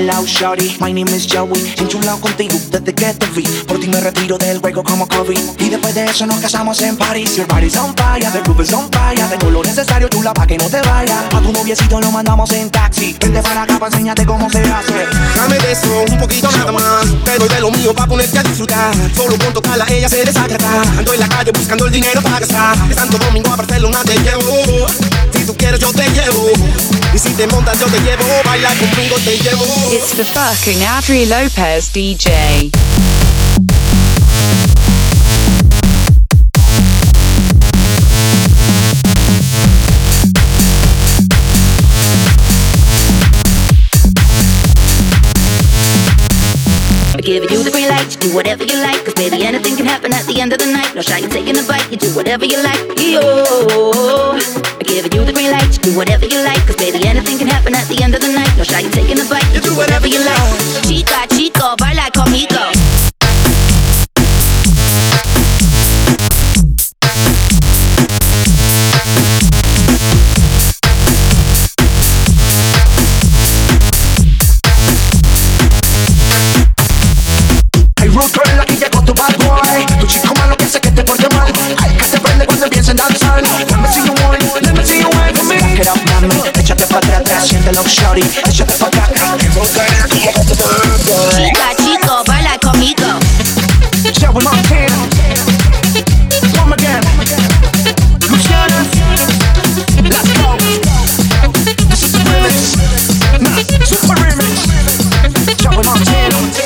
Hello, shorty, my name is Joey. Enchulado contigo desde que te vi. Por ti me retiro del juego como Kobe. Y después de eso nos casamos en París. Your body's on fire, the roof is on fire. Tengo lo necesario, chula, pa' que no te vayas. A tu noviecito lo mandamos en taxi. Vente para acá para enseñarte cómo se hace. Dame de eso, un poquito nada más. Te doy de lo mío pa' ponerte a disfrutar. Solo con tocarla ella se desagrada. Ando en la calle buscando el dinero para gastar. De Santo Domingo a Barcelona te llevo. Si tú quieres yo te llevo. Y si te montas yo te llevo. Baila conmigo te llevo. It's the fucking Adri Lopez DJ. I give you the green light, you do whatever you like. Cause baby, anything can happen at the end of the night. No shy, you taking a bite, you do whatever you like. Yo, I give you the green light, you do whatever you like. You do whatever you like. Chica, chico, baila conmigo. Hay root girl, aquí llegó tu bad boy. Tu chico malo que hace que te porte mal. Ay, que se prende cuando empieza a danzar. Let me see you wine, let me see you wine for me. Back it up, mami. the love shawty. And shut the fuck up Cachito, baila conmigo. Joey Montana One again. Luciana. Let's go. This is the remix. Nah, super remix. Joey Montana